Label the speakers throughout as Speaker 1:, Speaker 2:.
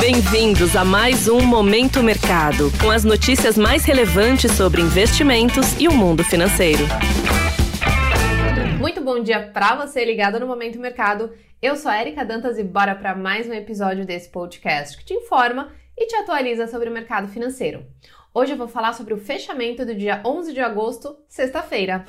Speaker 1: Bem-vindos a mais um Momento Mercado, com as notícias mais relevantes sobre investimentos e o mundo financeiro.
Speaker 2: Muito bom dia para você ligado no Momento Mercado. Eu sou a Erika Dantas e bora para mais um episódio desse podcast que te informa e te atualiza sobre o mercado financeiro. Hoje eu vou falar sobre o fechamento do dia 11 de agosto, sexta-feira.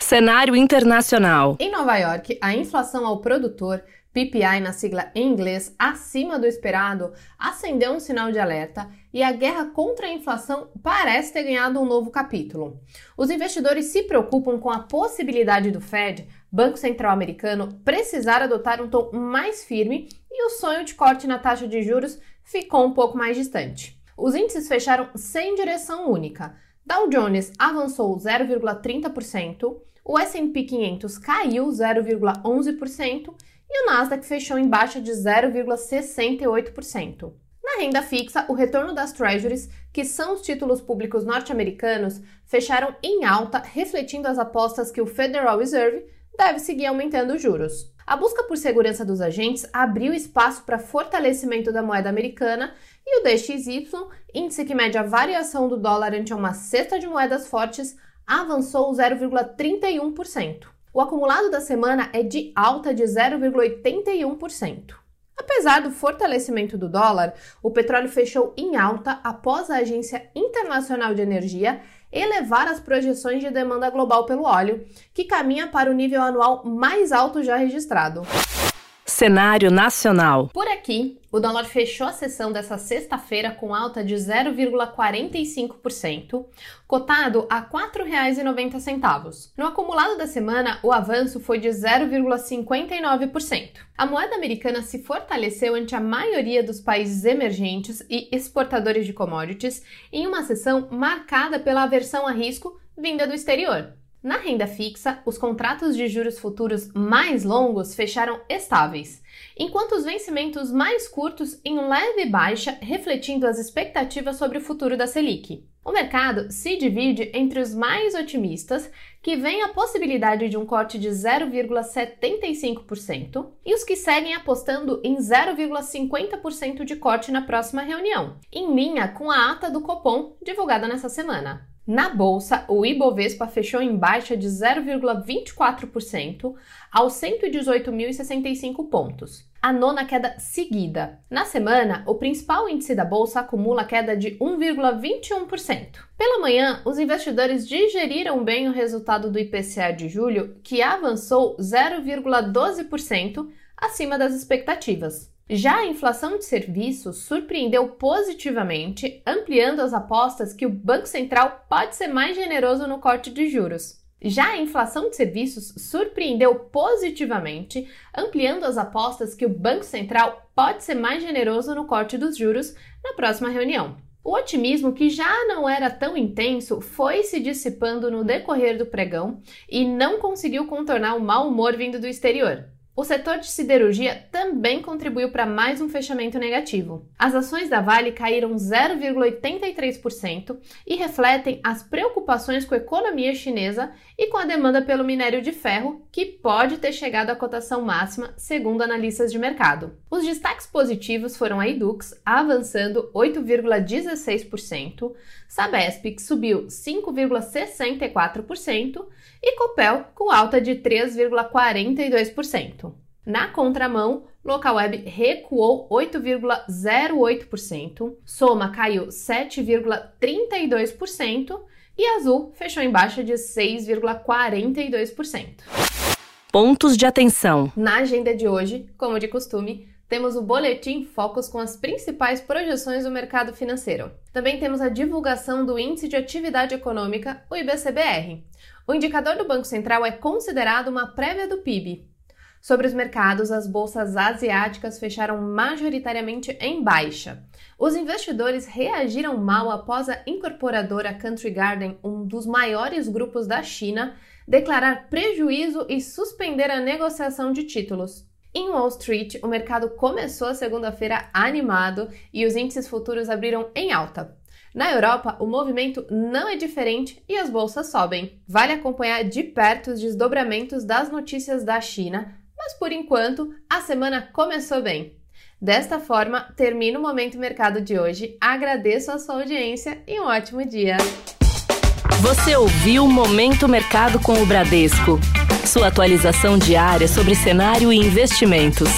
Speaker 1: Cenário internacional.
Speaker 2: Em Nova York, a inflação ao produtor PPI na sigla em inglês, acima do esperado, acendeu um sinal de alerta e a guerra contra a inflação parece ter ganhado um novo capítulo. Os investidores se preocupam com a possibilidade do Fed, Banco Central Americano, precisar adotar um tom mais firme e o sonho de corte na taxa de juros ficou um pouco mais distante. Os índices fecharam sem direção única. Dow Jones avançou 0,30%, o S&P 500 caiu 0,11% e o Nasdaq fechou em baixa de 0,68%. Na renda fixa, o retorno das Treasuries, que são os títulos públicos norte-americanos, fecharam em alta, refletindo as apostas que o Federal Reserve deve seguir aumentando os juros. A busca por segurança dos agentes abriu espaço para fortalecimento da moeda americana e o DXY, índice que mede a variação do dólar ante uma cesta de moedas fortes, avançou 0,31%. O acumulado da semana é de alta de 0,81%. Apesar do fortalecimento do dólar, o petróleo fechou em alta após a Agência Internacional de Energia elevar as projeções de demanda global pelo óleo, que caminha para o nível anual mais alto já registrado.
Speaker 1: Cenário nacional.
Speaker 2: Por aqui, o dólar fechou a sessão dessa sexta-feira com alta de 0,45%, cotado a R$ 4,90. No acumulado da semana, o avanço foi de 0,59%. A moeda americana se fortaleceu ante a maioria dos países emergentes e exportadores de commodities em uma sessão marcada pela aversão a risco vinda do exterior. Na renda fixa, os contratos de juros futuros mais longos fecharam estáveis, enquanto os vencimentos mais curtos em leve baixa, refletindo as expectativas sobre o futuro da Selic. O mercado se divide entre os mais otimistas, que veem a possibilidade de um corte de 0,75%, e os que seguem apostando em 0,50% de corte na próxima reunião, em linha com a ata do Copom divulgada nessa semana. Na bolsa, o Ibovespa fechou em baixa de 0,24% aos 118.065 pontos, a nona queda seguida. Na semana, o principal índice da bolsa acumula queda de 1,21%. Pela manhã, os investidores digeriram bem o resultado do IPCA de julho, que avançou 0,12% acima das expectativas. Já a inflação de serviços surpreendeu positivamente, ampliando as apostas que o Banco Central pode ser mais generoso no corte de juros. Já a inflação de serviços surpreendeu positivamente, ampliando as apostas que o Banco Central pode ser mais generoso no corte dos juros na próxima reunião. O otimismo, que já não era tão intenso, foi se dissipando no decorrer do pregão e não conseguiu contornar o mau humor vindo do exterior. O setor de siderurgia também contribuiu para mais um fechamento negativo. As ações da Vale caíram 0,83% e refletem as preocupações com a economia chinesa e com a demanda pelo minério de ferro, que pode ter chegado à cotação máxima, segundo analistas de mercado. Os destaques positivos foram a Edux, avançando 8,16%, Sabesp, que subiu 5,64%, e Copel, com alta de 3,42%. Na contramão, Localweb recuou 8,08%, Soma caiu 7,32% e Azul fechou em baixa de 6,42%.
Speaker 1: Pontos de atenção.
Speaker 2: Na agenda de hoje, como de costume, temos o boletim Focus com as principais projeções do mercado financeiro. Também temos a divulgação do Índice de Atividade Econômica, o IBCBR. O indicador do Banco Central é considerado uma prévia do PIB, Sobre os mercados, as bolsas asiáticas fecharam majoritariamente em baixa. Os investidores reagiram mal após a incorporadora Country Garden, um dos maiores grupos da China, declarar prejuízo e suspender a negociação de títulos. Em Wall Street, o mercado começou a segunda-feira animado e os índices futuros abriram em alta. Na Europa, o movimento não é diferente e as bolsas sobem. Vale acompanhar de perto os desdobramentos das notícias da China, mas por enquanto a semana começou bem. Desta forma, termina o Momento Mercado de hoje. Agradeço a sua audiência e um ótimo dia.
Speaker 1: Você ouviu Momento Mercado com o Bradesco. Sua atualização diária sobre cenário e investimentos.